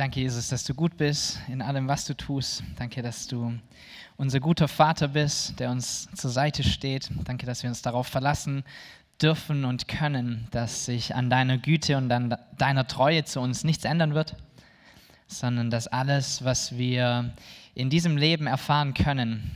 Danke, Jesus, dass du gut bist in allem, was du tust. Danke, dass du unser guter Vater bist, der uns zur Seite steht. Danke, dass wir uns darauf verlassen dürfen und können, dass sich an deiner Güte und an deiner Treue zu uns nichts ändern wird, sondern dass alles, was wir in diesem Leben erfahren können,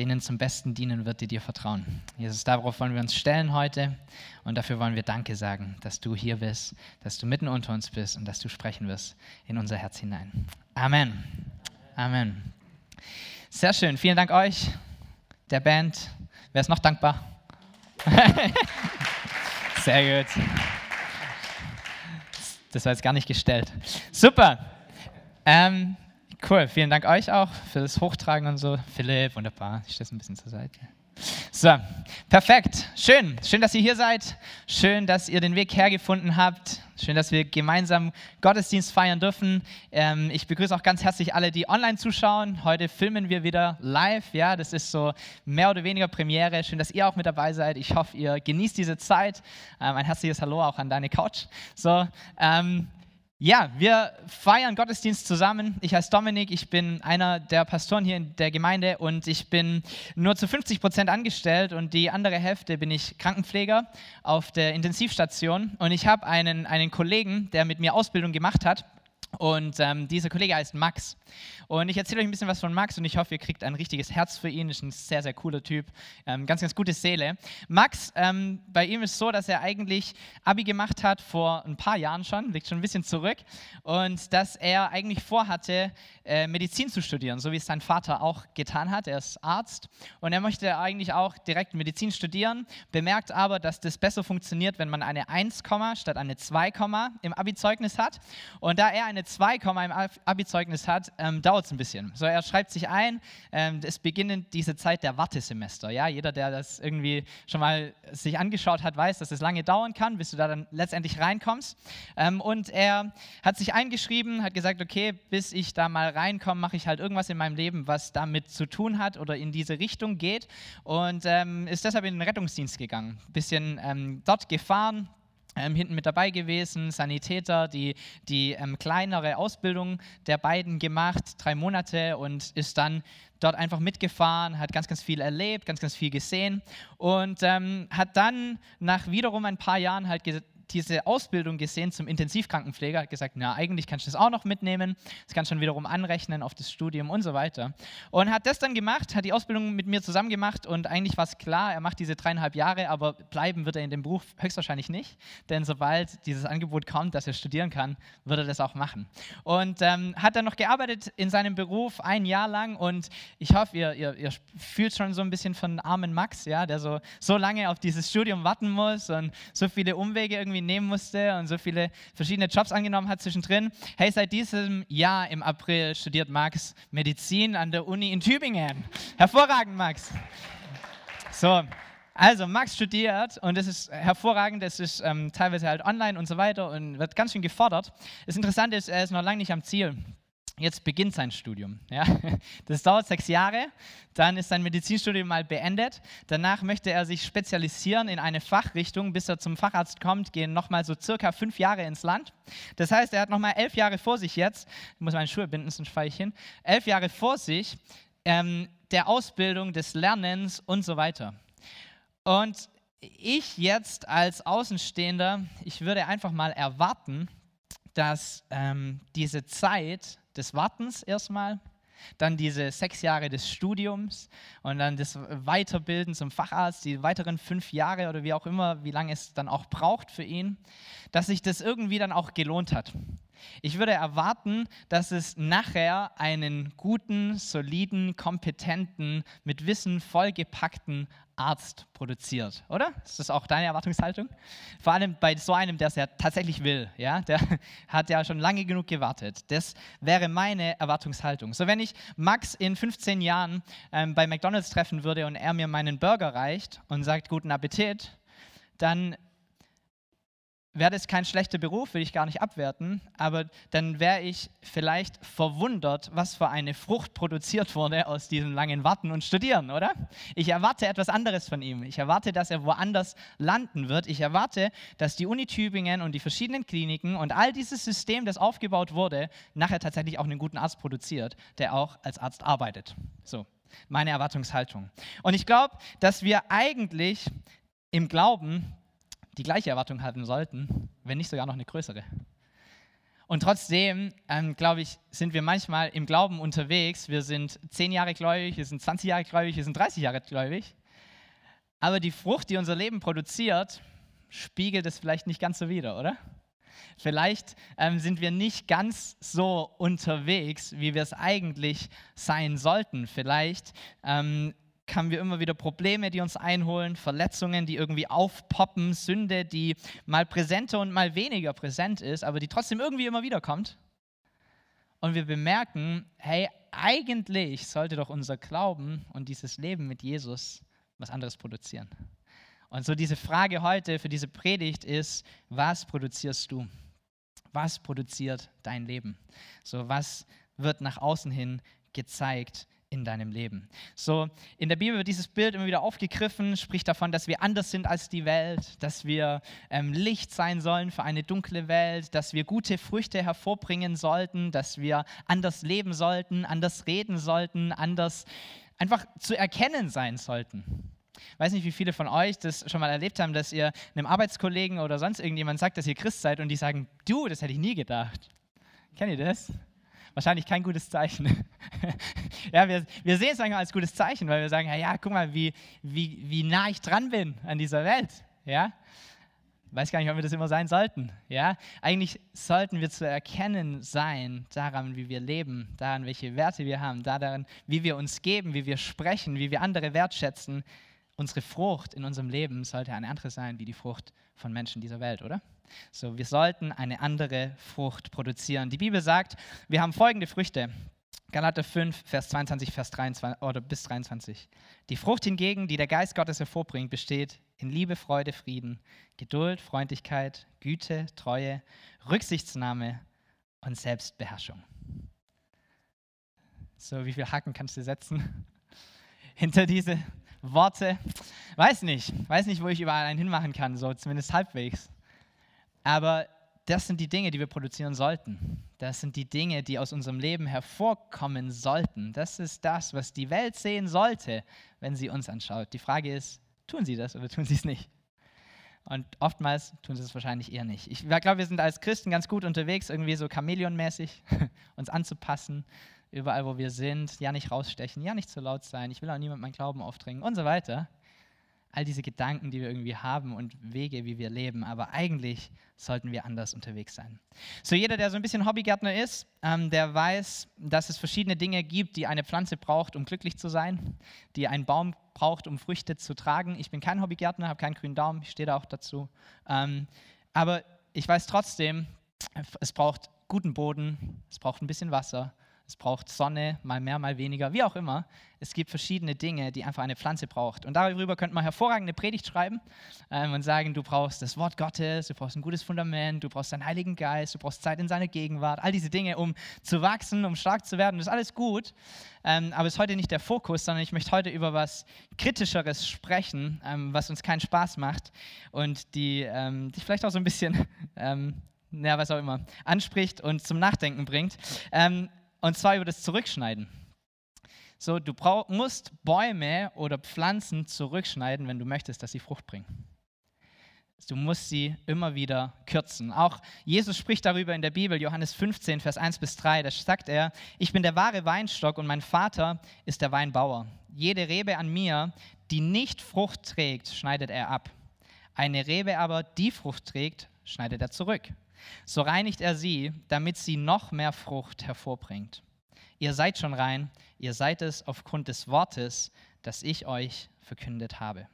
denen zum Besten dienen wird, die dir vertrauen. Jesus, darauf wollen wir uns stellen heute und dafür wollen wir Danke sagen, dass du hier bist, dass du mitten unter uns bist und dass du sprechen wirst in unser Herz hinein. Amen. Amen. Sehr schön. Vielen Dank euch, der Band. Wer ist noch dankbar? Sehr gut. Das war jetzt gar nicht gestellt. Super. Ähm, Cool, vielen Dank euch auch für das Hochtragen und so. Philipp, wunderbar. Ich stelle es ein bisschen zur Seite. So, perfekt. Schön. Schön, dass ihr hier seid. Schön, dass ihr den Weg hergefunden habt. Schön, dass wir gemeinsam Gottesdienst feiern dürfen. Ähm, ich begrüße auch ganz herzlich alle, die online zuschauen. Heute filmen wir wieder live. Ja, das ist so mehr oder weniger Premiere. Schön, dass ihr auch mit dabei seid. Ich hoffe, ihr genießt diese Zeit. Ähm, ein herzliches Hallo auch an deine Couch. So, ähm, ja, wir feiern Gottesdienst zusammen. Ich heiße Dominik, ich bin einer der Pastoren hier in der Gemeinde und ich bin nur zu 50 Prozent angestellt und die andere Hälfte bin ich Krankenpfleger auf der Intensivstation. Und ich habe einen, einen Kollegen, der mit mir Ausbildung gemacht hat und ähm, dieser Kollege heißt Max. Und ich erzähle euch ein bisschen was von Max und ich hoffe, ihr kriegt ein richtiges Herz für ihn. Ist ein sehr, sehr cooler Typ. Ähm, ganz, ganz gute Seele. Max, ähm, bei ihm ist es so, dass er eigentlich Abi gemacht hat vor ein paar Jahren schon, liegt schon ein bisschen zurück. Und dass er eigentlich vorhatte, äh, Medizin zu studieren, so wie es sein Vater auch getan hat. Er ist Arzt und er möchte eigentlich auch direkt Medizin studieren, bemerkt aber, dass das besser funktioniert, wenn man eine 1, statt eine 2, im Abi-Zeugnis hat. Und da er eine 2, im Abi-Zeugnis hat, ähm, dauert es ein bisschen. So, er schreibt sich ein, ähm, es beginnt diese Zeit der Wartesemester. Ja? Jeder, der das irgendwie schon mal sich angeschaut hat, weiß, dass es lange dauern kann, bis du da dann letztendlich reinkommst. Ähm, und er hat sich eingeschrieben, hat gesagt, okay, bis ich da mal reinkomme, mache ich halt irgendwas in meinem Leben, was damit zu tun hat oder in diese Richtung geht. Und ähm, ist deshalb in den Rettungsdienst gegangen. Bisschen ähm, dort gefahren, ähm, hinten mit dabei gewesen, Sanitäter, die, die ähm, kleinere Ausbildung der beiden gemacht, drei Monate und ist dann dort einfach mitgefahren, hat ganz, ganz viel erlebt, ganz, ganz viel gesehen und ähm, hat dann nach wiederum ein paar Jahren halt diese Ausbildung gesehen zum Intensivkrankenpfleger, hat gesagt, na, eigentlich kannst du das auch noch mitnehmen, das kannst du schon wiederum anrechnen auf das Studium und so weiter. Und hat das dann gemacht, hat die Ausbildung mit mir zusammen gemacht und eigentlich war es klar, er macht diese dreieinhalb Jahre, aber bleiben wird er in dem Beruf höchstwahrscheinlich nicht, denn sobald dieses Angebot kommt, dass er studieren kann, wird er das auch machen. Und ähm, hat dann noch gearbeitet in seinem Beruf ein Jahr lang und ich hoffe, ihr, ihr, ihr fühlt schon so ein bisschen von armen Max, ja, der so, so lange auf dieses Studium warten muss und so viele Umwege irgendwie irgendwie nehmen musste und so viele verschiedene Jobs angenommen hat zwischendrin. Hey, seit diesem Jahr im April studiert Max Medizin an der Uni in Tübingen. Hervorragend, Max. So, also Max studiert und das ist hervorragend, das ist ähm, teilweise halt online und so weiter und wird ganz schön gefordert. Das Interessante ist, er ist noch lange nicht am Ziel jetzt beginnt sein Studium. Ja? Das dauert sechs Jahre, dann ist sein Medizinstudium mal beendet. Danach möchte er sich spezialisieren in eine Fachrichtung. Bis er zum Facharzt kommt, gehen nochmal so circa fünf Jahre ins Land. Das heißt, er hat nochmal elf Jahre vor sich jetzt. Ich muss meine Schuhe binden, sonst falle ich hin. Elf Jahre vor sich ähm, der Ausbildung, des Lernens und so weiter. Und ich jetzt als Außenstehender, ich würde einfach mal erwarten, dass ähm, diese Zeit des Wartens erstmal, dann diese sechs Jahre des Studiums und dann das Weiterbilden zum Facharzt, die weiteren fünf Jahre oder wie auch immer, wie lange es dann auch braucht für ihn, dass sich das irgendwie dann auch gelohnt hat. Ich würde erwarten, dass es nachher einen guten, soliden, kompetenten, mit Wissen vollgepackten Arzt produziert, oder? Ist das auch deine Erwartungshaltung? Vor allem bei so einem, der es ja tatsächlich will, ja? Der hat ja schon lange genug gewartet. Das wäre meine Erwartungshaltung. So, wenn ich Max in 15 Jahren ähm, bei McDonalds treffen würde und er mir meinen Burger reicht und sagt, guten Appetit, dann wäre das kein schlechter Beruf, will ich gar nicht abwerten, aber dann wäre ich vielleicht verwundert, was für eine Frucht produziert wurde aus diesem langen Warten und Studieren, oder? Ich erwarte etwas anderes von ihm. Ich erwarte, dass er woanders landen wird. Ich erwarte, dass die Uni Tübingen und die verschiedenen Kliniken und all dieses System, das aufgebaut wurde, nachher tatsächlich auch einen guten Arzt produziert, der auch als Arzt arbeitet. So, meine Erwartungshaltung. Und ich glaube, dass wir eigentlich im Glauben die gleiche Erwartung haben sollten, wenn nicht sogar noch eine größere. Und trotzdem, ähm, glaube ich, sind wir manchmal im Glauben unterwegs. Wir sind zehn Jahre gläubig, wir sind 20 Jahre gläubig, wir sind 30 Jahre gläubig. Aber die Frucht, die unser Leben produziert, spiegelt es vielleicht nicht ganz so wider, oder? Vielleicht ähm, sind wir nicht ganz so unterwegs, wie wir es eigentlich sein sollten. Vielleicht ähm, haben wir immer wieder Probleme, die uns einholen, Verletzungen, die irgendwie aufpoppen, Sünde, die mal präsenter und mal weniger präsent ist, aber die trotzdem irgendwie immer wieder kommt. Und wir bemerken, hey, eigentlich sollte doch unser Glauben und dieses Leben mit Jesus was anderes produzieren. Und so diese Frage heute für diese Predigt ist, was produzierst du? Was produziert dein Leben? So, was wird nach außen hin gezeigt in deinem Leben. So, in der Bibel wird dieses Bild immer wieder aufgegriffen, spricht davon, dass wir anders sind als die Welt, dass wir ähm, Licht sein sollen für eine dunkle Welt, dass wir gute Früchte hervorbringen sollten, dass wir anders leben sollten, anders reden sollten, anders einfach zu erkennen sein sollten. Ich weiß nicht, wie viele von euch das schon mal erlebt haben, dass ihr einem Arbeitskollegen oder sonst irgendjemand sagt, dass ihr Christ seid und die sagen, du, das hätte ich nie gedacht. Kennt ihr das? Wahrscheinlich kein gutes Zeichen. ja, wir, wir sehen es als gutes Zeichen, weil wir sagen, ja, ja guck mal, wie, wie, wie nah ich dran bin an dieser Welt. Ja? Weiß gar nicht, ob wir das immer sein sollten. Ja? Eigentlich sollten wir zu erkennen sein daran, wie wir leben, daran, welche Werte wir haben, daran, wie wir uns geben, wie wir sprechen, wie wir andere wertschätzen. Unsere Frucht in unserem Leben sollte eine andere sein wie die Frucht von Menschen dieser Welt, oder? So, wir sollten eine andere Frucht produzieren. Die Bibel sagt, wir haben folgende Früchte. Galater 5, Vers 22, Vers 23 oder bis 23. Die Frucht hingegen, die der Geist Gottes hervorbringt, besteht in Liebe, Freude, Frieden, Geduld, Freundlichkeit, Güte, Treue, Rücksichtsnahme und Selbstbeherrschung. So, wie viel Haken kannst du setzen hinter diese Worte? Weiß nicht, weiß nicht, wo ich überall einen hinmachen kann, so zumindest halbwegs. Aber das sind die Dinge, die wir produzieren sollten. Das sind die Dinge, die aus unserem Leben hervorkommen sollten. Das ist das, was die Welt sehen sollte, wenn sie uns anschaut. Die Frage ist, tun sie das oder tun sie es nicht? Und oftmals tun sie es wahrscheinlich eher nicht. Ich glaube, wir sind als Christen ganz gut unterwegs, irgendwie so Chamäleonmäßig uns anzupassen, überall, wo wir sind. Ja, nicht rausstechen, ja, nicht zu laut sein, ich will auch niemand meinen Glauben aufdringen und so weiter all diese Gedanken, die wir irgendwie haben und Wege, wie wir leben. Aber eigentlich sollten wir anders unterwegs sein. So jeder, der so ein bisschen Hobbygärtner ist, ähm, der weiß, dass es verschiedene Dinge gibt, die eine Pflanze braucht, um glücklich zu sein, die ein Baum braucht, um Früchte zu tragen. Ich bin kein Hobbygärtner, habe keinen grünen Daumen, ich stehe da auch dazu. Ähm, aber ich weiß trotzdem, es braucht guten Boden, es braucht ein bisschen Wasser, es braucht Sonne, mal mehr, mal weniger, wie auch immer. Es gibt verschiedene Dinge, die einfach eine Pflanze braucht. Und darüber könnte man hervorragende Predigt schreiben ähm, und sagen, du brauchst das Wort Gottes, du brauchst ein gutes Fundament, du brauchst deinen Heiligen Geist, du brauchst Zeit in seiner Gegenwart, all diese Dinge, um zu wachsen, um stark zu werden. Das ist alles gut, ähm, aber ist heute nicht der Fokus, sondern ich möchte heute über was Kritischeres sprechen, ähm, was uns keinen Spaß macht und die ähm, dich vielleicht auch so ein bisschen ähm, ja, was auch immer, anspricht und zum Nachdenken bringt. Ähm, und zwar über das Zurückschneiden. So, du brauch, musst Bäume oder Pflanzen zurückschneiden, wenn du möchtest, dass sie Frucht bringen. Du musst sie immer wieder kürzen. Auch Jesus spricht darüber in der Bibel, Johannes 15, Vers 1 bis 3. Da sagt er, ich bin der wahre Weinstock und mein Vater ist der Weinbauer. Jede Rebe an mir, die nicht Frucht trägt, schneidet er ab. Eine Rebe aber, die Frucht trägt, schneidet er zurück. So reinigt er sie, damit sie noch mehr Frucht hervorbringt. Ihr seid schon rein, ihr seid es aufgrund des Wortes, das ich euch verkündet habe.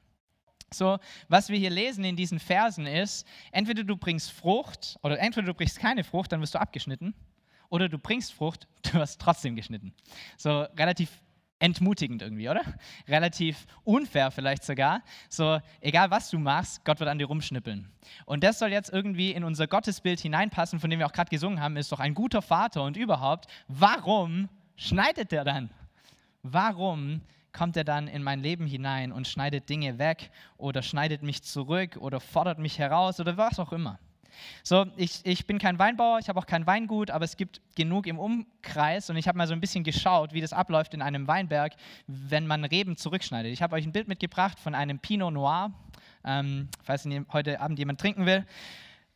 So, was wir hier lesen in diesen Versen ist, entweder du bringst Frucht oder entweder du bringst keine Frucht, dann wirst du abgeschnitten, oder du bringst Frucht, du wirst trotzdem geschnitten. So relativ entmutigend irgendwie, oder? Relativ unfair vielleicht sogar. So, egal was du machst, Gott wird an dir rumschnippeln. Und das soll jetzt irgendwie in unser Gottesbild hineinpassen, von dem wir auch gerade gesungen haben, ist doch ein guter Vater und überhaupt. Warum schneidet der dann? Warum kommt er dann in mein Leben hinein und schneidet Dinge weg oder schneidet mich zurück oder fordert mich heraus oder was auch immer? So, ich, ich bin kein Weinbauer, ich habe auch kein Weingut, aber es gibt genug im Umkreis und ich habe mal so ein bisschen geschaut, wie das abläuft in einem Weinberg, wenn man Reben zurückschneidet. Ich habe euch ein Bild mitgebracht von einem Pinot Noir, ähm, falls heute Abend jemand trinken will.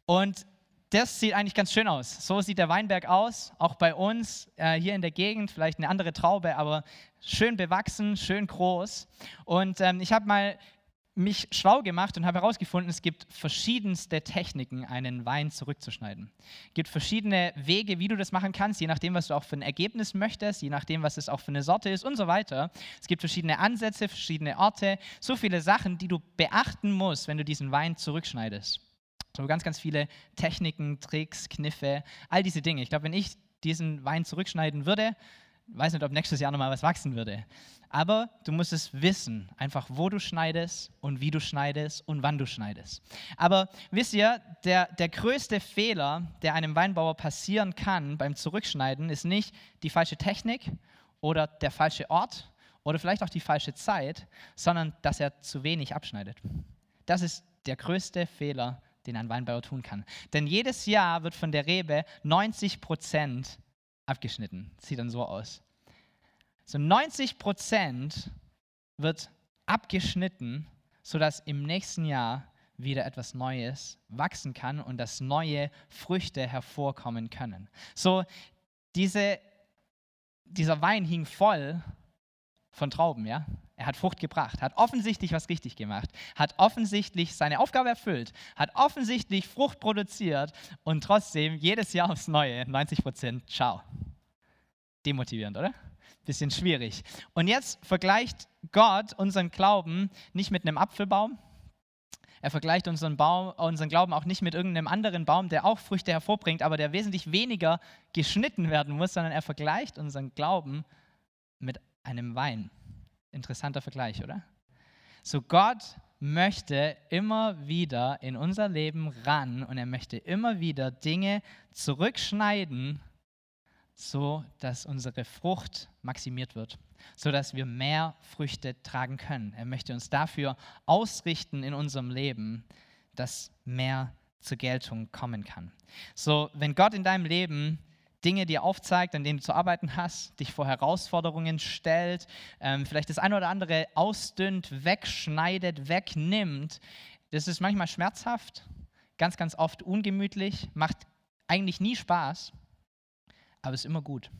Und das sieht eigentlich ganz schön aus. So sieht der Weinberg aus, auch bei uns äh, hier in der Gegend, vielleicht eine andere Traube, aber schön bewachsen, schön groß. Und ähm, ich habe mal mich schlau gemacht und habe herausgefunden, es gibt verschiedenste Techniken, einen Wein zurückzuschneiden. Es gibt verschiedene Wege, wie du das machen kannst, je nachdem, was du auch für ein Ergebnis möchtest, je nachdem, was es auch für eine Sorte ist und so weiter. Es gibt verschiedene Ansätze, verschiedene Orte, so viele Sachen, die du beachten musst, wenn du diesen Wein zurückschneidest. So ganz, ganz viele Techniken, Tricks, Kniffe, all diese Dinge. Ich glaube, wenn ich diesen Wein zurückschneiden würde, weiß nicht, ob nächstes Jahr nochmal was wachsen würde. Aber du musst es wissen, einfach wo du schneidest und wie du schneidest und wann du schneidest. Aber wisst ihr, der, der größte Fehler, der einem Weinbauer passieren kann beim Zurückschneiden, ist nicht die falsche Technik oder der falsche Ort oder vielleicht auch die falsche Zeit, sondern dass er zu wenig abschneidet. Das ist der größte Fehler, den ein Weinbauer tun kann. Denn jedes Jahr wird von der Rebe 90 Prozent abgeschnitten. Sieht dann so aus. So 90 Prozent wird abgeschnitten, sodass im nächsten Jahr wieder etwas Neues wachsen kann und dass neue Früchte hervorkommen können. So diese, dieser Wein hing voll von Trauben, ja. Er hat Frucht gebracht, hat offensichtlich was richtig gemacht, hat offensichtlich seine Aufgabe erfüllt, hat offensichtlich Frucht produziert und trotzdem jedes Jahr aufs Neue 90 Prozent. Ciao. Demotivierend, oder? Bisschen schwierig. Und jetzt vergleicht Gott unseren Glauben nicht mit einem Apfelbaum. Er vergleicht unseren, Baum, unseren Glauben auch nicht mit irgendeinem anderen Baum, der auch Früchte hervorbringt, aber der wesentlich weniger geschnitten werden muss, sondern er vergleicht unseren Glauben mit einem Wein. Interessanter Vergleich, oder? So Gott möchte immer wieder in unser Leben ran und er möchte immer wieder Dinge zurückschneiden so dass unsere Frucht maximiert wird, so dass wir mehr Früchte tragen können. Er möchte uns dafür ausrichten in unserem Leben, dass mehr zur Geltung kommen kann. So, wenn Gott in deinem Leben Dinge dir aufzeigt, an denen du zu arbeiten hast, dich vor Herausforderungen stellt, ähm, vielleicht das eine oder andere ausdünnt, wegschneidet, wegnimmt, das ist manchmal schmerzhaft, ganz, ganz oft ungemütlich, macht eigentlich nie Spaß aber ist immer gut.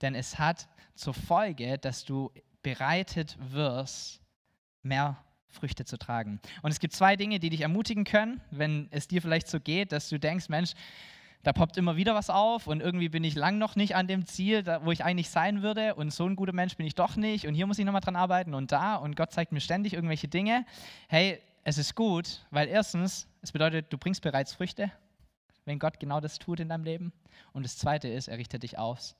Denn es hat zur Folge, dass du bereitet wirst, mehr Früchte zu tragen. Und es gibt zwei Dinge, die dich ermutigen können, wenn es dir vielleicht so geht, dass du denkst, Mensch, da poppt immer wieder was auf und irgendwie bin ich lang noch nicht an dem Ziel, da, wo ich eigentlich sein würde und so ein guter Mensch bin ich doch nicht und hier muss ich nochmal dran arbeiten und da und Gott zeigt mir ständig irgendwelche Dinge. Hey, es ist gut, weil erstens, es bedeutet, du bringst bereits Früchte wenn Gott genau das tut in deinem Leben. Und das Zweite ist, er richtet dich aus,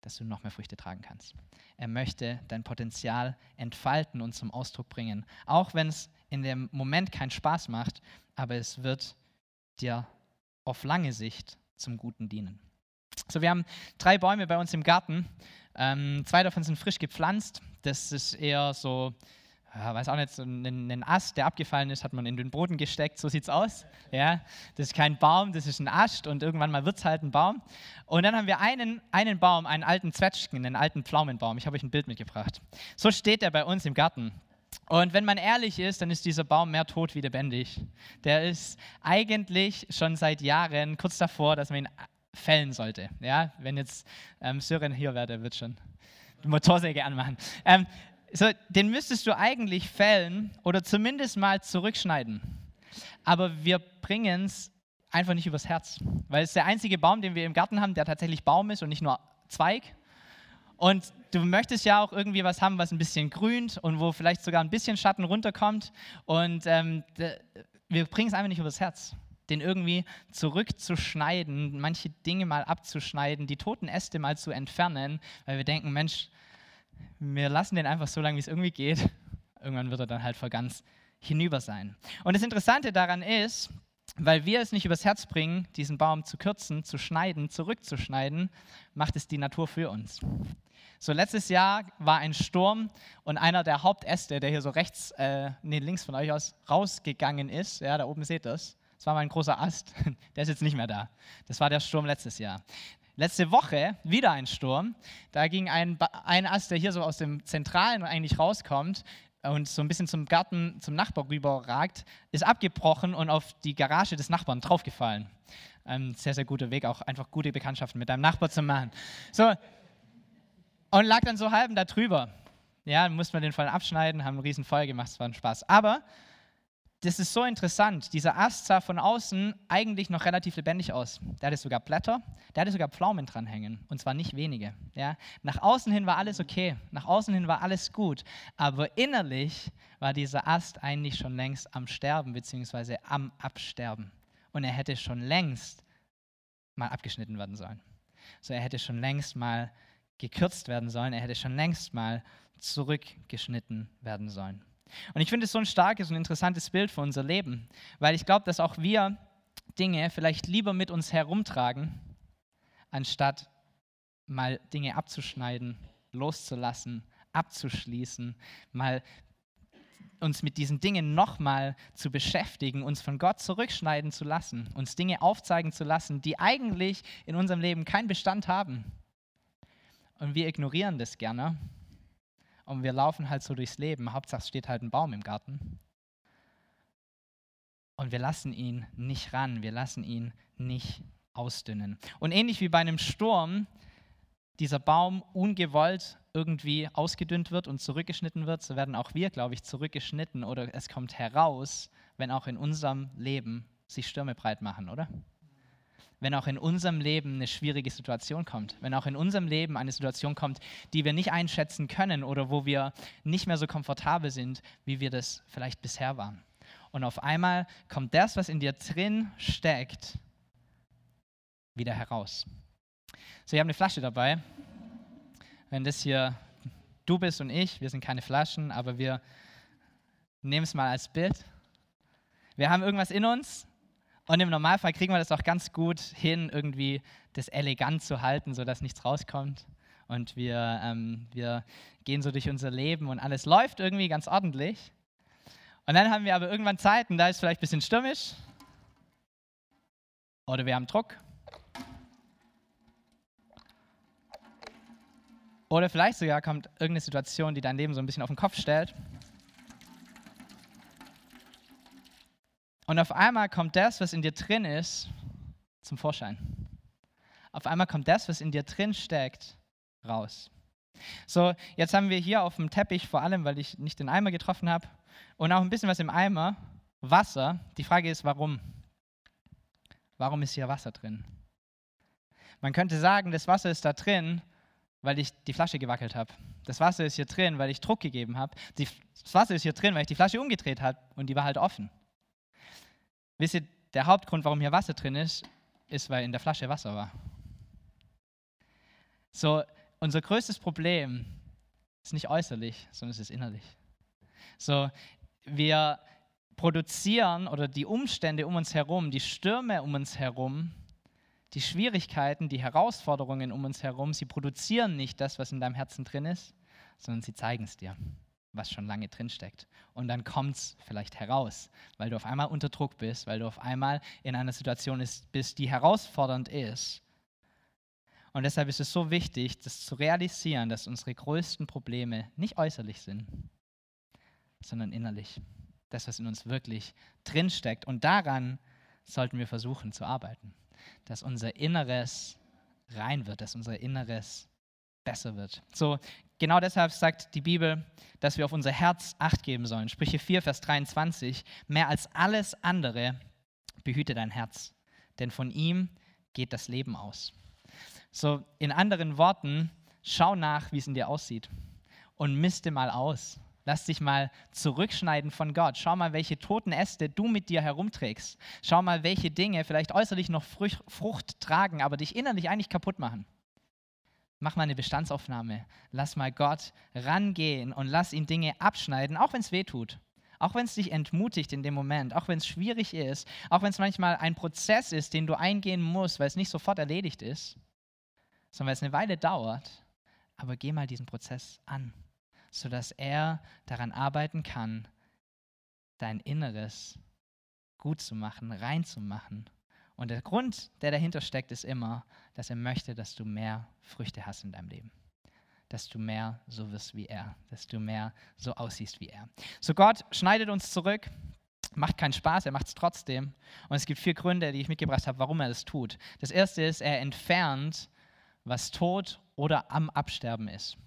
dass du noch mehr Früchte tragen kannst. Er möchte dein Potenzial entfalten und zum Ausdruck bringen. Auch wenn es in dem Moment keinen Spaß macht, aber es wird dir auf lange Sicht zum Guten dienen. So, wir haben drei Bäume bei uns im Garten. Ähm, zwei davon sind frisch gepflanzt. Das ist eher so ja, weiß auch nicht, so einen, Ast, der abgefallen ist, hat man in den Boden gesteckt, so sieht es aus. Ja, das ist kein Baum, das ist ein Ast und irgendwann mal wird es halt ein Baum. Und dann haben wir einen, einen Baum, einen alten Zwetschgen, einen alten Pflaumenbaum. Ich habe euch ein Bild mitgebracht. So steht er bei uns im Garten. Und wenn man ehrlich ist, dann ist dieser Baum mehr tot wie lebendig. Der ist eigentlich schon seit Jahren kurz davor, dass man ihn fällen sollte. Ja, wenn jetzt ähm, Sören hier wäre, der wird schon die Motorsäge anmachen. Ähm, so, den müsstest du eigentlich fällen oder zumindest mal zurückschneiden. Aber wir bringen es einfach nicht übers Herz, weil es der einzige Baum, den wir im Garten haben, der tatsächlich Baum ist und nicht nur Zweig. Und du möchtest ja auch irgendwie was haben, was ein bisschen grünt und wo vielleicht sogar ein bisschen Schatten runterkommt. Und ähm, wir bringen es einfach nicht übers Herz, den irgendwie zurückzuschneiden, manche Dinge mal abzuschneiden, die toten Äste mal zu entfernen, weil wir denken, Mensch, wir lassen den einfach so lange, wie es irgendwie geht. Irgendwann wird er dann halt vor ganz hinüber sein. Und das Interessante daran ist, weil wir es nicht übers Herz bringen, diesen Baum zu kürzen, zu schneiden, zurückzuschneiden, macht es die Natur für uns. So, letztes Jahr war ein Sturm und einer der Hauptäste, der hier so rechts, äh, nee, links von euch aus rausgegangen ist, ja, da oben seht ihr es, das war mal ein großer Ast, der ist jetzt nicht mehr da. Das war der Sturm letztes Jahr. Letzte Woche wieder ein Sturm, da ging ein, ein Ast, der hier so aus dem Zentralen eigentlich rauskommt, und so ein bisschen zum Garten, zum Nachbar rüber ragt, ist abgebrochen und auf die Garage des Nachbarn draufgefallen. Ein sehr, sehr guter Weg, auch einfach gute Bekanntschaften mit deinem Nachbar zu machen. So, und lag dann so halb da drüber. Ja, mussten wir den Fall abschneiden, haben ein riesen Feuer gemacht, es war ein Spaß. Aber das ist so interessant. Dieser Ast sah von außen eigentlich noch relativ lebendig aus. Der hatte sogar Blätter, der hatte sogar Pflaumen dranhängen. Und zwar nicht wenige. Ja. Nach außen hin war alles okay. Nach außen hin war alles gut. Aber innerlich war dieser Ast eigentlich schon längst am Sterben, beziehungsweise am Absterben. Und er hätte schon längst mal abgeschnitten werden sollen. So, er hätte schon längst mal gekürzt werden sollen. Er hätte schon längst mal zurückgeschnitten werden sollen. Und ich finde es so ein starkes und interessantes Bild für unser Leben, weil ich glaube, dass auch wir Dinge vielleicht lieber mit uns herumtragen, anstatt mal Dinge abzuschneiden, loszulassen, abzuschließen, mal uns mit diesen Dingen nochmal zu beschäftigen, uns von Gott zurückschneiden zu lassen, uns Dinge aufzeigen zu lassen, die eigentlich in unserem Leben keinen Bestand haben. Und wir ignorieren das gerne und wir laufen halt so durchs Leben. Hauptsache steht halt ein Baum im Garten. Und wir lassen ihn nicht ran, wir lassen ihn nicht ausdünnen. Und ähnlich wie bei einem Sturm dieser Baum ungewollt irgendwie ausgedünnt wird und zurückgeschnitten wird, so werden auch wir, glaube ich, zurückgeschnitten oder es kommt heraus, wenn auch in unserem Leben sich Stürme breit machen, oder? Wenn auch in unserem Leben eine schwierige Situation kommt, wenn auch in unserem Leben eine Situation kommt, die wir nicht einschätzen können oder wo wir nicht mehr so komfortabel sind, wie wir das vielleicht bisher waren. Und auf einmal kommt das, was in dir drin steckt, wieder heraus. So, ich habe eine Flasche dabei. Wenn das hier du bist und ich, wir sind keine Flaschen, aber wir nehmen es mal als Bild. Wir haben irgendwas in uns, und im Normalfall kriegen wir das auch ganz gut hin, irgendwie das elegant zu halten, sodass nichts rauskommt. Und wir, ähm, wir gehen so durch unser Leben und alles läuft irgendwie ganz ordentlich. Und dann haben wir aber irgendwann Zeiten, da ist vielleicht ein bisschen stürmisch. Oder wir haben Druck. Oder vielleicht sogar kommt irgendeine Situation, die dein Leben so ein bisschen auf den Kopf stellt. Und auf einmal kommt das, was in dir drin ist, zum Vorschein. Auf einmal kommt das, was in dir drin steckt, raus. So, jetzt haben wir hier auf dem Teppich, vor allem, weil ich nicht den Eimer getroffen habe, und auch ein bisschen was im Eimer, Wasser. Die Frage ist, warum? Warum ist hier Wasser drin? Man könnte sagen, das Wasser ist da drin, weil ich die Flasche gewackelt habe. Das Wasser ist hier drin, weil ich Druck gegeben habe. Das Wasser ist hier drin, weil ich die Flasche umgedreht habe und die war halt offen. Wisst ihr, der Hauptgrund, warum hier Wasser drin ist, ist, weil in der Flasche Wasser war. So, unser größtes Problem ist nicht äußerlich, sondern es ist innerlich. So, wir produzieren oder die Umstände um uns herum, die Stürme um uns herum, die Schwierigkeiten, die Herausforderungen um uns herum, sie produzieren nicht das, was in deinem Herzen drin ist, sondern sie zeigen es dir was schon lange drinsteckt. Und dann kommt es vielleicht heraus, weil du auf einmal unter Druck bist, weil du auf einmal in einer Situation bist, die herausfordernd ist. Und deshalb ist es so wichtig, das zu realisieren, dass unsere größten Probleme nicht äußerlich sind, sondern innerlich. Das, was in uns wirklich drinsteckt. Und daran sollten wir versuchen zu arbeiten. Dass unser Inneres rein wird, dass unser Inneres besser wird. So, genau deshalb sagt die Bibel, dass wir auf unser Herz Acht geben sollen. Sprüche 4, Vers 23. Mehr als alles andere behüte dein Herz, denn von ihm geht das Leben aus. So, in anderen Worten, schau nach, wie es in dir aussieht und misste mal aus. Lass dich mal zurückschneiden von Gott. Schau mal, welche toten Äste du mit dir herumträgst. Schau mal, welche Dinge vielleicht äußerlich noch Frucht tragen, aber dich innerlich eigentlich kaputt machen. Mach mal eine Bestandsaufnahme. Lass mal Gott rangehen und lass ihn Dinge abschneiden, auch wenn es weh tut. Auch wenn es dich entmutigt in dem Moment, auch wenn es schwierig ist, auch wenn es manchmal ein Prozess ist, den du eingehen musst, weil es nicht sofort erledigt ist, sondern weil es eine Weile dauert. Aber geh mal diesen Prozess an, sodass er daran arbeiten kann, dein Inneres gut zu machen, rein zu machen und der Grund, der dahinter steckt, ist immer, dass er möchte, dass du mehr Früchte hast in deinem Leben. Dass du mehr so wirst wie er. Dass du mehr so aussiehst wie er. So Gott schneidet uns zurück. Macht keinen Spaß, er macht es trotzdem. Und es gibt vier Gründe, die ich mitgebracht habe, warum er das tut. Das erste ist, er entfernt, was tot oder am Absterben ist.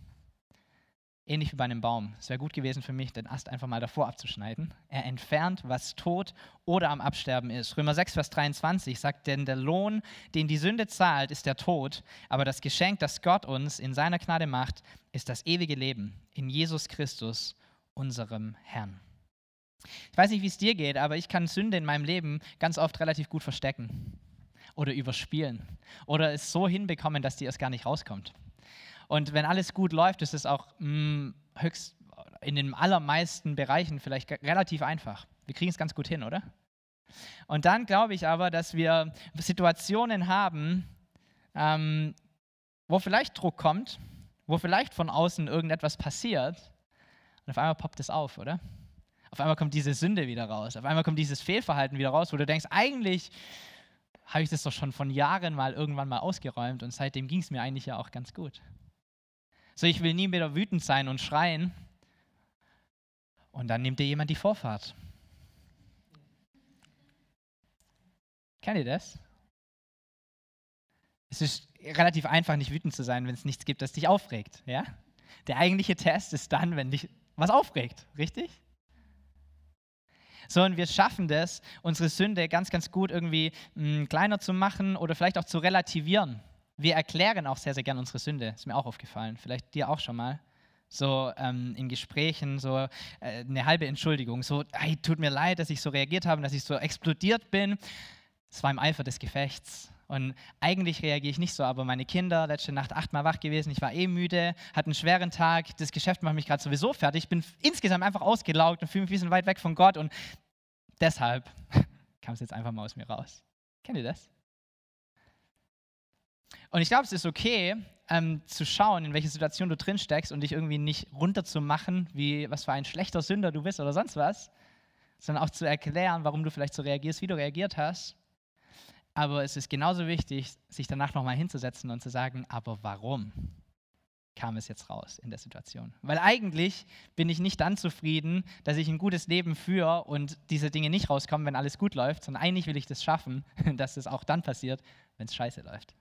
Ähnlich wie bei einem Baum. Es wäre gut gewesen für mich, den Ast einfach mal davor abzuschneiden. Er entfernt, was tot oder am Absterben ist. Römer 6, Vers 23 sagt, denn der Lohn, den die Sünde zahlt, ist der Tod, aber das Geschenk, das Gott uns in seiner Gnade macht, ist das ewige Leben in Jesus Christus, unserem Herrn. Ich weiß nicht, wie es dir geht, aber ich kann Sünde in meinem Leben ganz oft relativ gut verstecken oder überspielen oder es so hinbekommen, dass die erst gar nicht rauskommt. Und wenn alles gut läuft, ist es auch mh, mm, höchst in den allermeisten Bereichen vielleicht relativ einfach. Wir kriegen es ganz gut hin, oder? Und dann glaube ich aber, dass wir Situationen haben, ähm, wo vielleicht Druck kommt, wo vielleicht von außen irgendetwas passiert und auf einmal poppt es auf, oder? Auf einmal kommt diese Sünde wieder raus, auf einmal kommt dieses Fehlverhalten wieder raus, wo du denkst, eigentlich habe ich das doch schon von Jahren mal irgendwann mal ausgeräumt und seitdem ging es mir eigentlich ja auch ganz gut. So, ich will nie wieder wütend sein und schreien. Und dann nimmt dir jemand die Vorfahrt. Kennt ihr das? Es ist relativ einfach, nicht wütend zu sein, wenn es nichts gibt, das dich aufregt. Ja? Der eigentliche Test ist dann, wenn dich was aufregt, richtig? So, und wir schaffen das, unsere Sünde ganz, ganz gut irgendwie mh, hm, kleiner zu machen oder vielleicht auch zu relativieren wir erklären auch sehr, sehr gern unsere Sünde. Ist mir auch aufgefallen. Vielleicht dir auch schon mal. So ähm, in Gesprächen, so äh, eine halbe Entschuldigung. So, hey, tut mir leid, dass ich so reagiert habe, dass ich so explodiert bin. Es war im Eifer des Gefechts. Und eigentlich reagiere ich nicht so, aber meine Kinder, letzte Nacht achtmal wach gewesen, ich war eh müde, hatte einen schweren Tag, das Geschäft macht mich gerade sowieso fertig, ich bin insgesamt einfach ausgelaugt und fühle mich ein bisschen weit weg von Gott und deshalb kam es jetzt einfach mal aus mir raus. Kennt ihr das? Und ich glaube, es ist okay, ähm, zu schauen, in welche Situation du drin steckst und dich irgendwie nicht runterzumachen, wie was für ein schlechter Sünder du bist oder sonst was, sondern auch zu erklären, warum du vielleicht so reagierst, wie du reagiert hast. Aber es ist genauso wichtig, sich danach nochmal hinzusetzen und zu sagen, aber warum kam es jetzt raus in der Situation? Weil eigentlich bin ich nicht dann zufrieden, dass ich ein gutes Leben führe und diese Dinge nicht rauskommen, wenn alles gut läuft, sondern eigentlich will ich das schaffen, dass es auch dann passiert, wenn es scheiße läuft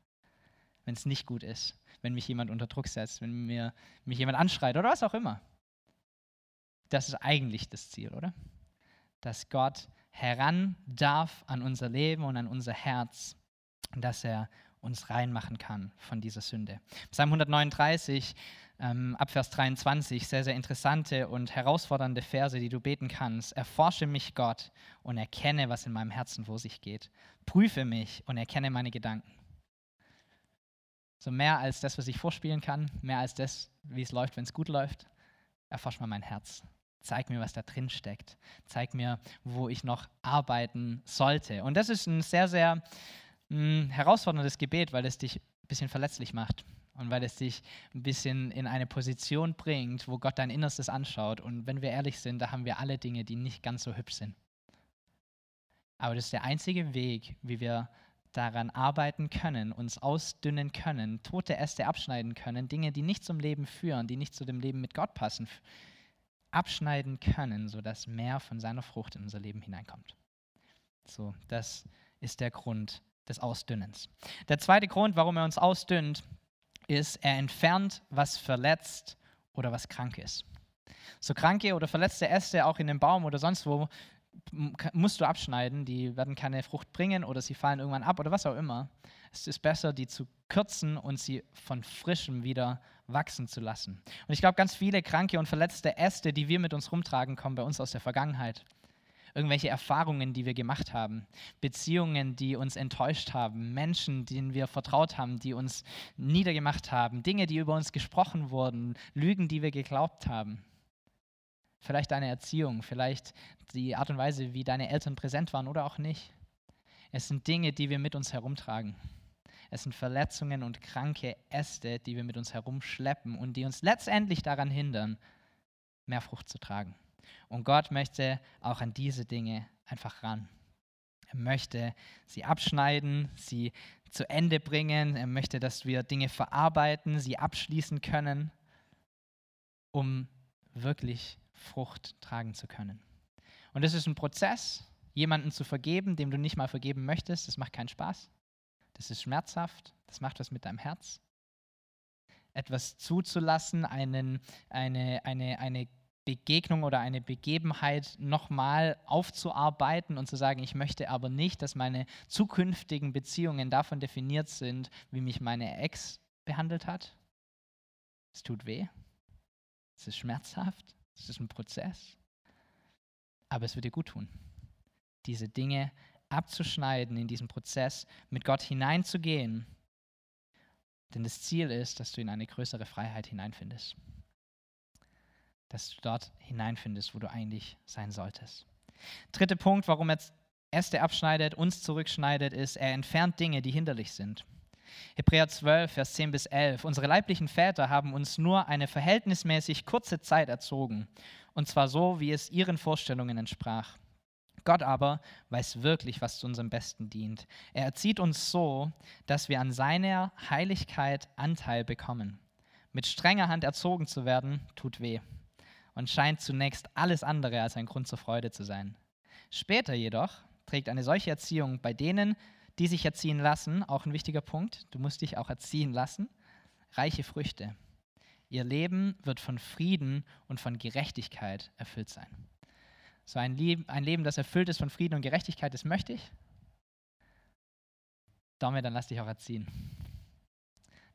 wenn es nicht gut ist, wenn mich jemand unter Druck setzt, wenn mir, mich jemand anschreit oder was auch immer. Das ist eigentlich das Ziel, oder? Dass Gott heran darf an unser Leben und an unser Herz, dass er uns reinmachen kann von dieser Sünde. Psalm 139, ähm, Abvers 23, sehr, sehr interessante und herausfordernde Verse, die du beten kannst. Erforsche mich, Gott, und erkenne, was in meinem Herzen vor sich geht. Prüfe mich und erkenne meine Gedanken. So mehr als das, was ich vorspielen kann, mehr als das, wie es läuft, wenn es gut läuft. Erforsch mal mein Herz. Zeig mir, was da drin steckt. Zeig mir, wo ich noch arbeiten sollte. Und das ist ein sehr, sehr mh, hm, herausforderndes Gebet, weil es dich ein bisschen verletzlich macht und weil es dich ein bisschen in eine Position bringt, wo Gott dein Innerstes anschaut. Und wenn wir ehrlich sind, da haben wir alle Dinge, die nicht ganz so hübsch sind. Aber das ist der einzige Weg, wie wir daran arbeiten können, uns ausdünnen können, tote Äste abschneiden können, Dinge, die nicht zum Leben führen, die nicht zu dem Leben mit Gott passen, abschneiden können, sodass mehr von seiner Frucht in unser Leben hineinkommt. So, das ist der Grund des Ausdünnens. Der zweite Grund, warum er uns ausdünnt, ist, er entfernt, was verletzt oder was krank ist. So kranke oder verletzte Äste auch in dem Baum oder sonst wo musst du abschneiden, die werden keine Frucht bringen oder sie fallen irgendwann ab oder was auch immer. Es ist besser, die zu kürzen und sie von frischem wieder wachsen zu lassen. Und ich glaube, ganz viele kranke und verletzte Äste, die wir mit uns rumtragen, kommen bei uns aus der Vergangenheit. irgendwelche Erfahrungen, die wir gemacht haben, Beziehungen, die uns enttäuscht haben, Menschen, denen wir vertraut haben, die uns niedergemacht haben, Dinge, die über uns gesprochen wurden, Lügen, die wir geglaubt haben. Vielleicht deine Erziehung, vielleicht die Art und Weise, wie deine Eltern präsent waren oder auch nicht. Es sind Dinge, die wir mit uns herumtragen. Es sind Verletzungen und kranke Äste, die wir mit uns herumschleppen und die uns letztendlich daran hindern, mehr Frucht zu tragen. Und Gott möchte auch an diese Dinge einfach ran. Er möchte sie abschneiden, sie zu Ende bringen. Er möchte, dass wir Dinge verarbeiten, sie abschließen können, um wirklich Frucht tragen zu können. Und es ist ein Prozess, jemanden zu vergeben, dem du nicht mal vergeben möchtest. Das macht keinen Spaß. Das ist schmerzhaft. Das macht was mit deinem Herz. Etwas zuzulassen, einen, eine, eine, eine Begegnung oder eine Begebenheit nochmal aufzuarbeiten und zu sagen, ich möchte aber nicht, dass meine zukünftigen Beziehungen davon definiert sind, wie mich meine Ex behandelt hat. Es tut weh. Es ist schmerzhaft. Es ist ein Prozess. Aber es wird dir gut tun, diese Dinge abzuschneiden, in diesen Prozess mit Gott hineinzugehen. Denn das Ziel ist, dass du in eine größere Freiheit hineinfindest dass du dort hineinfindest, wo du eigentlich sein solltest. Dritter Punkt, warum er Äste abschneidet, uns zurückschneidet, ist, er entfernt Dinge, die hinderlich sind. Hebräer 12, Vers 10 bis 11. Unsere leiblichen Väter haben uns nur eine verhältnismäßig kurze Zeit erzogen, und zwar so, wie es ihren Vorstellungen entsprach. Gott aber weiß wirklich, was zu unserem Besten dient. Er erzieht uns so, dass wir an seiner Heiligkeit Anteil bekommen. Mit strenger Hand erzogen zu werden, tut weh und scheint zunächst alles andere als ein Grund zur Freude zu sein. Später jedoch trägt eine solche Erziehung bei denen, die sich erziehen lassen, auch ein wichtiger Punkt, du musst dich auch erziehen lassen, reiche Früchte. Ihr Leben wird von Frieden und von Gerechtigkeit erfüllt sein. So ein, Leben, ein Leben, das erfüllt ist von Frieden und Gerechtigkeit, das möchte ich. Damit, dann lass dich auch erziehen.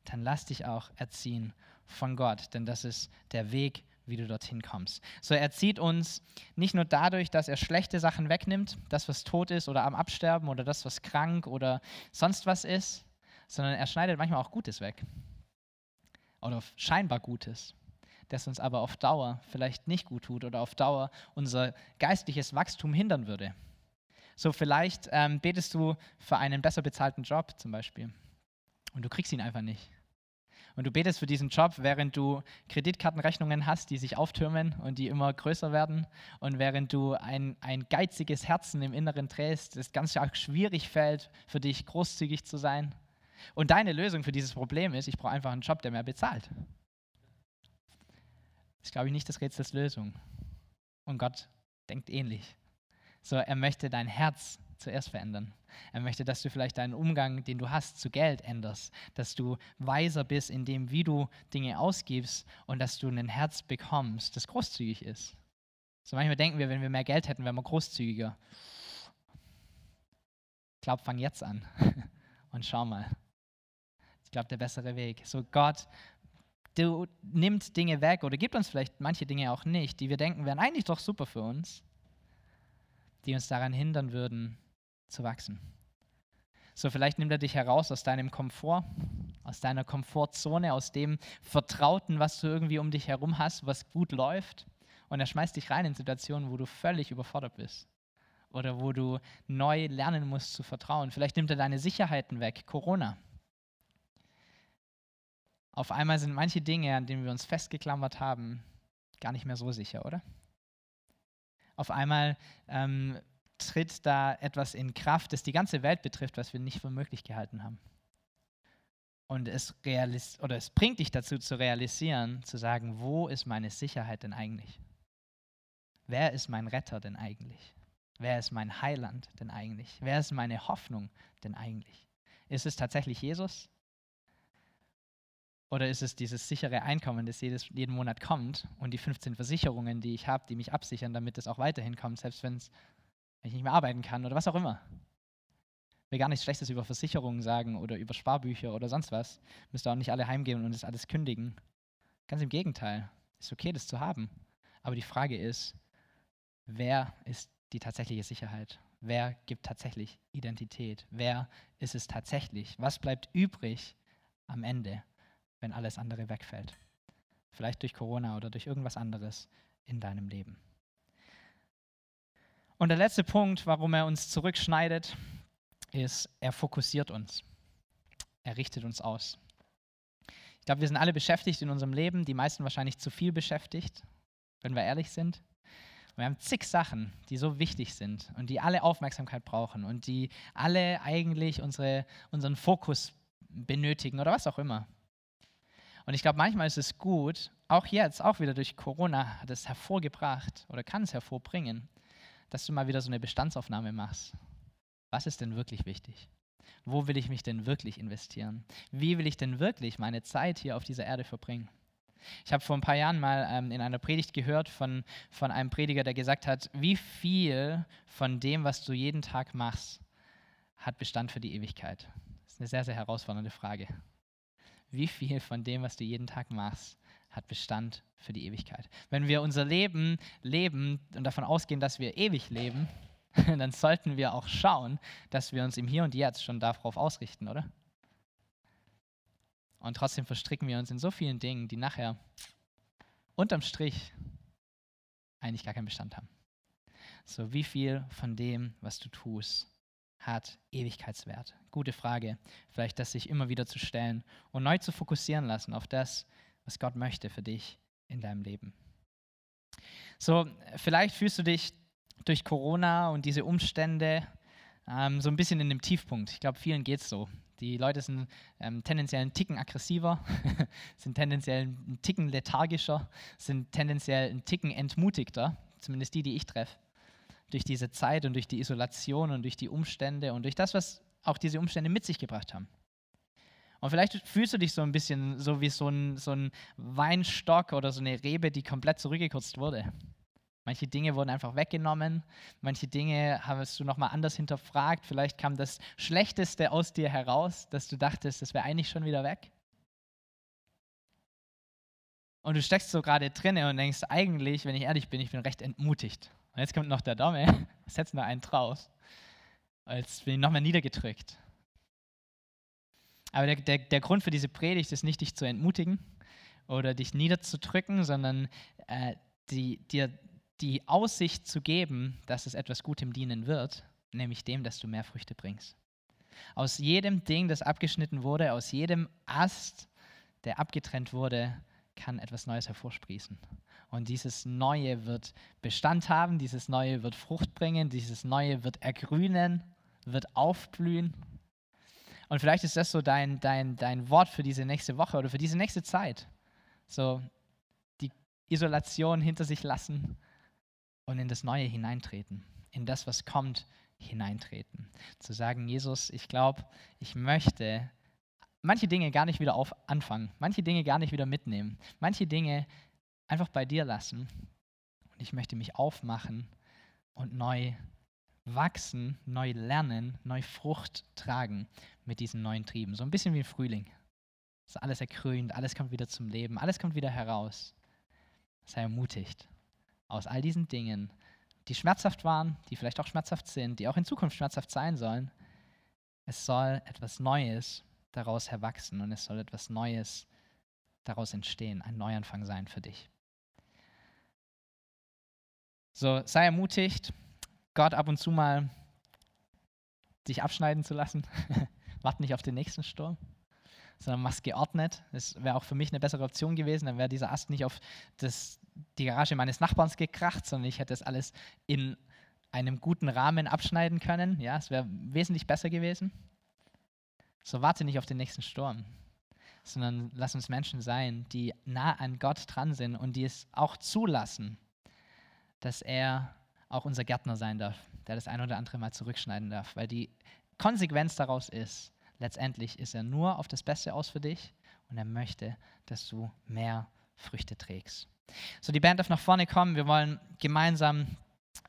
Dann lass dich auch erziehen von Gott, denn das ist der Weg wie du dorthin kommst. So, er zieht uns nicht nur dadurch, dass er schlechte Sachen wegnimmt, das, was tot ist oder am Absterben oder das, was krank oder sonst was ist, sondern er schneidet manchmal auch Gutes weg. Oder scheinbar Gutes, das uns aber auf Dauer vielleicht nicht gut tut oder auf Dauer unser geistliches Wachstum hindern würde. So, vielleicht ähm, betest du für einen besser bezahlten Job zum Beispiel und du kriegst ihn einfach nicht und du betest für diesen Job, während du Kreditkartenrechnungen hast, die sich auftürmen und die immer größer werden und während du ein, ein geiziges Herzen im Inneren trägst, das ganz schwierig fällt, für dich großzügig zu sein. Und deine Lösung für dieses Problem ist, ich brauche einfach einen Job, der mehr bezahlt. Das ist, glaube ich, nicht das Rätsels Lösung. Und Gott denkt ähnlich. So, er möchte dein Herz zuerst verändern. Er möchte, dass du vielleicht deinen Umgang, den du hast, zu Geld änderst, dass du weiser bist in dem, wie du Dinge ausgibst und dass du ein Herz bekommst, das großzügig ist. So manchmal denken wir, wenn wir mehr Geld hätten, wären wir großzügiger. Ich glaube, fang jetzt an und schau mal. Ich glaube, der bessere Weg. So Gott, du nimmt Dinge weg oder gibt uns vielleicht manche Dinge auch nicht, die wir denken wären eigentlich doch super für uns, die uns daran hindern würden, zu wachsen. So, vielleicht nimmt er dich heraus aus deinem Komfort, aus deiner Komfortzone, aus dem Vertrauten, was du irgendwie um dich herum hast, was gut läuft. Und er schmeißt dich rein in Situationen, wo du völlig überfordert bist. Oder wo du neu lernen musst zu vertrauen. Vielleicht nimmt er deine Sicherheiten weg, Corona. Auf einmal sind manche Dinge, an denen wir uns festgeklammert haben, gar nicht mehr so sicher, oder? Auf einmal ähm, tritt da etwas in Kraft, das die ganze Welt betrifft, was wir nicht für möglich gehalten haben. Und es, realis oder es bringt dich dazu zu realisieren, zu sagen, wo ist meine Sicherheit denn eigentlich? Wer ist mein Retter denn eigentlich? Wer ist mein Heiland denn eigentlich? Wer ist meine Hoffnung denn eigentlich? Ist es tatsächlich Jesus? Oder ist es dieses sichere Einkommen, das jedes, jeden Monat kommt und die 15 Versicherungen, die ich habe, die mich absichern, damit es auch weiterhin kommt, selbst wenn es wenn ich nicht mehr arbeiten kann oder was auch immer. Ich will gar nichts Schlechtes über Versicherungen sagen oder über Sparbücher oder sonst was. Müsst ihr auch nicht alle heimgehen und das alles kündigen. Ganz im Gegenteil. Ist okay, das zu haben. Aber die Frage ist, wer ist die tatsächliche Sicherheit? Wer gibt tatsächlich Identität? Wer ist es tatsächlich? Was bleibt übrig am Ende, wenn alles andere wegfällt? Vielleicht durch Corona oder durch irgendwas anderes in deinem Leben. Und der letzte Punkt, warum er uns zurückschneidet, ist, er fokussiert uns. Er richtet uns aus. Ich glaube, wir sind alle beschäftigt in unserem Leben, die meisten wahrscheinlich zu viel beschäftigt, wenn wir ehrlich sind. wir haben zig Sachen, die so wichtig sind und die alle Aufmerksamkeit brauchen und die alle eigentlich unsere, unseren Fokus benötigen oder was auch immer. Und ich glaube, manchmal ist es gut, auch jetzt, auch wieder durch Corona hat es hervorgebracht oder kann es hervorbringen, dass du mal wieder so eine Bestandsaufnahme machst. Was ist denn wirklich wichtig? Wo will ich mich denn wirklich investieren? Wie will ich denn wirklich meine Zeit hier auf dieser Erde verbringen? Ich habe vor ein paar Jahren mal ähm, in einer Predigt gehört von, von einem Prediger, der gesagt hat, wie viel von dem, was du jeden Tag machst, hat Bestand für die Ewigkeit? Das ist eine sehr, sehr herausfordernde Frage. Wie viel von dem, was du jeden Tag machst, hat Bestand für die Ewigkeit? Wenn wir unser Leben leben und davon ausgehen, dass wir ewig leben, dann sollten wir auch schauen, dass wir uns im Hier und Jetzt schon darauf ausrichten, oder? Und trotzdem verstricken wir uns in so vielen Dingen, die nachher unterm Strich eigentlich gar keinen Bestand haben. So, wie viel von dem, was du tust, hat Ewigkeitswert? Gute Frage. Vielleicht das sich immer wieder zu stellen und neu zu fokussieren lassen auf das, was Gott möchte für dich in deinem Leben. So, vielleicht fühlst du dich durch Corona und diese Umstände ähm, so ein bisschen in dem Tiefpunkt. Ich glaube, vielen geht es so. Die Leute sind ähm, tendenziell einen Ticken aggressiver, sind tendenziell einen Ticken lethargischer, sind tendenziell einen Ticken entmutigter, zumindest die, die ich treffe, durch diese Zeit und durch die Isolation und durch die Umstände und durch das, was auch diese Umstände mit sich gebracht haben. Und vielleicht fühlst du dich so ein bisschen so wie so ein, so ein Weinstock oder so eine Rebe, die komplett zurückgekürzt wurde. Manche Dinge wurden einfach weggenommen, manche Dinge hast du nochmal anders hinterfragt. Vielleicht kam das Schlechteste aus dir heraus, dass du dachtest, das wäre eigentlich schon wieder weg. Und du steckst so gerade drinne und denkst, eigentlich, wenn ich ehrlich bin, ich bin recht entmutigt. Und jetzt kommt noch der Dame, setzt noch einen drauf. Als bin ich nochmal niedergedrückt. Aber der, der, der Grund für diese Predigt ist nicht, dich zu entmutigen oder dich niederzudrücken, sondern äh, die, dir die Aussicht zu geben, dass es etwas Gutem dienen wird, nämlich dem, dass du mehr Früchte bringst. Aus jedem Ding, das abgeschnitten wurde, aus jedem Ast, der abgetrennt wurde, kann etwas Neues hervorsprießen. Und dieses Neue wird Bestand haben, dieses Neue wird Frucht bringen, dieses Neue wird ergrünen, wird aufblühen. Und vielleicht ist das so dein, dein, dein Wort für diese nächste Woche oder für diese nächste Zeit. So die Isolation hinter sich lassen und in das Neue hineintreten, in das, was kommt, hineintreten. Zu sagen, Jesus, ich glaube, ich möchte manche Dinge gar nicht wieder auf anfangen, manche Dinge gar nicht wieder mitnehmen, manche Dinge einfach bei dir lassen. Und ich möchte mich aufmachen und neu wachsen, neu lernen, neu Frucht tragen mit diesen neuen Trieben. So ein bisschen wie ein Frühling. ist alles ergrünt, alles kommt wieder zum Leben, alles kommt wieder heraus. Sei ermutigt aus all diesen Dingen, die schmerzhaft waren, die vielleicht auch schmerzhaft sind, die auch in Zukunft schmerzhaft sein sollen. Es soll etwas Neues daraus herwachsen und es soll etwas Neues daraus entstehen, ein Neuanfang sein für dich. So, sei ermutigt, Gott ab und zu mal dich abschneiden zu lassen. Wart nicht auf den nächsten Sturm, sondern mach's geordnet. Das wäre auch für mich eine bessere Option gewesen. Dann wäre dieser Ast nicht auf das, die Garage meines Nachbarns gekracht, sondern ich hätte es alles in einem guten Rahmen abschneiden können. Ja, es wäre wesentlich besser gewesen. So warte nicht auf den nächsten Sturm, sondern lass uns Menschen sein, die nah an Gott dran sind und die es auch zulassen, dass er auch unser Gärtner sein darf, der das ein oder andere mal zurückschneiden darf, weil die Konsequenz daraus ist, letztendlich ist er nur auf das Beste aus für dich und er möchte, dass du mehr Früchte trägst. So, die Band darf nach vorne kommen. Wir wollen gemeinsam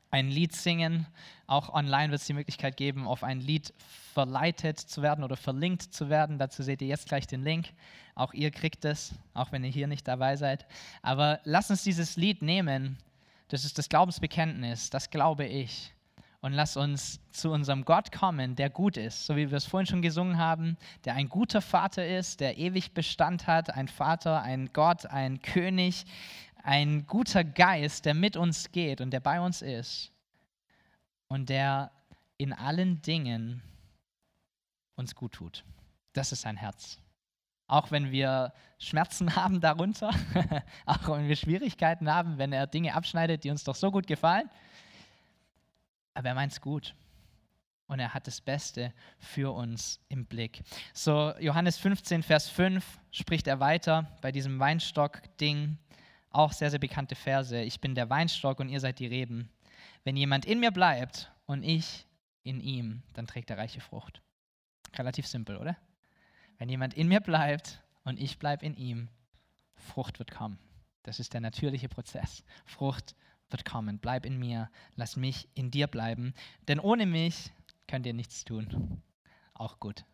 ein Lied singen. Auch online wird es die Möglichkeit geben, auf ein Lied verleitet zu werden oder verlinkt zu werden. Dazu seht ihr jetzt gleich den Link. Auch ihr kriegt es, auch wenn ihr hier nicht dabei seid. Aber lasst uns dieses Lied nehmen, Das ist das Glaubensbekenntnis, das glaube ich. Und lass uns zu unserem Gott kommen, der gut ist, so wie wir es vorhin schon gesungen haben, der ein guter Vater ist, der ewig Bestand hat, ein Vater, ein Gott, ein König, ein guter Geist, der mit uns geht und der bei uns ist und der in allen Dingen uns gut tut. Das ist sein Herz. Auch wenn wir Schmerzen haben darunter, auch wenn wir Schwierigkeiten haben, wenn er Dinge abschneidet, die uns doch so gut gefallen. Aber er meint es gut. Und er hat das Beste für uns im Blick. So, Johannes 15, Vers 5 spricht er weiter bei diesem Weinstock-Ding. Auch sehr, sehr bekannte Verse. Ich bin der Weinstock und ihr seid die Reben. Wenn jemand in mir bleibt und ich in ihm, dann trägt er reiche Frucht. Relativ simpel, oder? Wenn jemand in mir bleibt und ich bleibe in ihm, Frucht wird kommen. Das ist der natürliche Prozess. Frucht wird kommen. Bleib in mir, lass mich in dir bleiben, denn ohne mich könnt ihr nichts tun. Auch gut.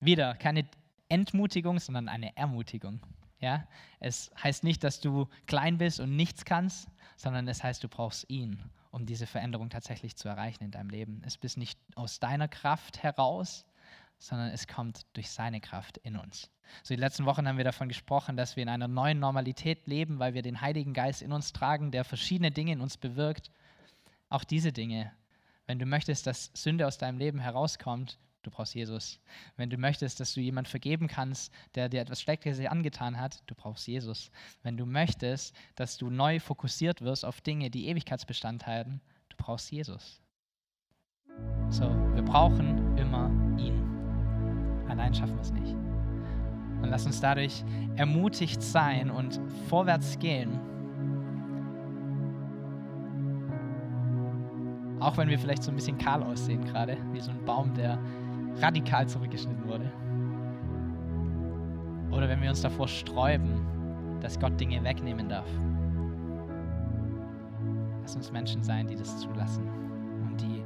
Wieder keine Entmutigung, sondern eine Ermutigung. Ja? Es heißt nicht, dass du klein bist und nichts kannst, sondern es heißt, du brauchst ihn, um diese Veränderung tatsächlich zu erreichen in deinem Leben. Es bist nicht aus deiner Kraft heraus, sondern es kommt durch seine Kraft in uns. So die letzten Wochen haben wir davon gesprochen, dass wir in einer neuen Normalität leben, weil wir den Heiligen Geist in uns tragen, der verschiedene Dinge in uns bewirkt. Auch diese Dinge. Wenn du möchtest, dass Sünde aus deinem Leben herauskommt, du brauchst Jesus. Wenn du möchtest, dass du jemand vergeben kannst, der dir etwas Schlechtes angetan hat, du brauchst Jesus. Wenn du möchtest, dass du neu fokussiert wirst auf Dinge, die Ewigkeitsbestand haben, du brauchst Jesus. So, wir brauchen immer ihn. Allein schaffen wir es nicht. Und lass uns dadurch ermutigt sein und vorwärts gehen. Auch wenn wir vielleicht so ein bisschen kahl aussehen gerade, wie so ein Baum, der radikal zurückgeschnitten wurde. Oder wenn wir uns davor sträuben, dass Gott Dinge wegnehmen darf. Lass uns Menschen sein, die das zulassen und die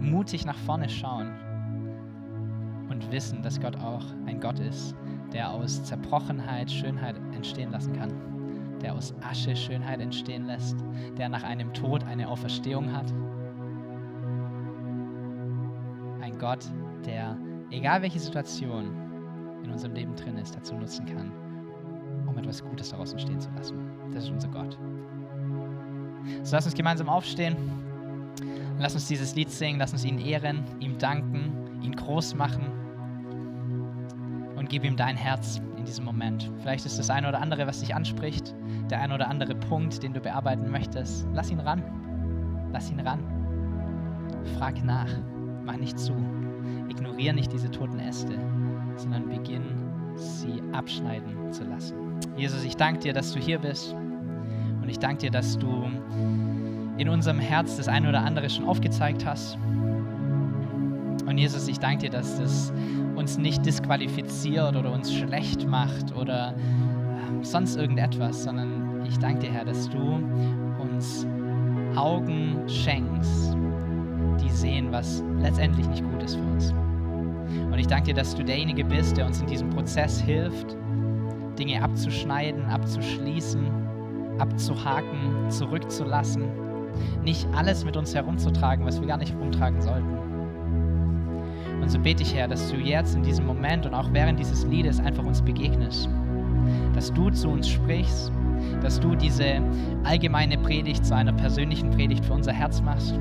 mutig nach vorne schauen und wissen, dass Gott auch ein Gott ist, der aus Zerbrochenheit Schönheit entstehen lassen kann, der aus Asche Schönheit entstehen lässt, der nach einem Tod eine Auferstehung hat. Ein Gott, der, egal welche Situation in unserem Leben drin ist, dazu nutzen kann, um etwas Gutes daraus entstehen zu lassen. Das ist unser Gott. So lass uns gemeinsam aufstehen. Lass uns dieses Lied singen, lass uns ihn ehren, ihm danken, ihn groß machen gib ihm dein Herz in diesem Moment. Vielleicht ist das eine oder andere, was dich anspricht, der ein oder andere Punkt, den du bearbeiten möchtest. Lass ihn ran. Lass ihn ran. Frag nach. Mach nicht zu. Ignoriere nicht diese toten Äste, sondern beginn sie abschneiden zu lassen. Jesus, ich danke dir, dass du hier bist. Und ich danke dir, dass du in unserem Herz das eine oder andere schon aufgezeigt hast. Und Jesus, ich danke dir, dass das uns nicht disqualifiziert oder uns schlecht macht oder äh, sonst irgendetwas, sondern ich danke dir, Herr, dass du uns Augen schenkst, die sehen, was letztendlich nicht gut ist für uns. Und ich danke dir, dass du derjenige bist, der uns in diesem Prozess hilft, Dinge abzuschneiden, abzuschließen, abzuhaken, zurückzulassen, nicht alles mit uns herumzutragen, was wir gar nicht rumtragen sollten. Und so bete ich, Herr, dass du jetzt in diesem Moment und auch während dieses Liedes einfach uns begegnest. Dass du zu uns sprichst, dass du diese allgemeine Predigt zu einer persönlichen Predigt für unser Herz machst.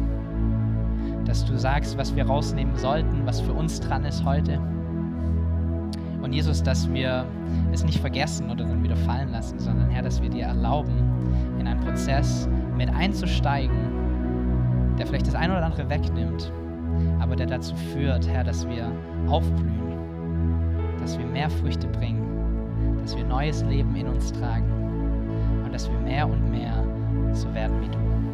Dass du sagst, was wir rausnehmen sollten, was für uns dran ist heute. Und Jesus, dass wir es nicht vergessen oder dann wieder fallen lassen, sondern Herr, dass wir dir erlauben, in einen Prozess mit einzusteigen, der vielleicht das eine oder andere wegnimmt, aber der dazu führt, Herr, dass wir aufblühen, dass wir mehr Früchte bringen, dass wir neues Leben in uns tragen und dass wir mehr und mehr so werden wie du.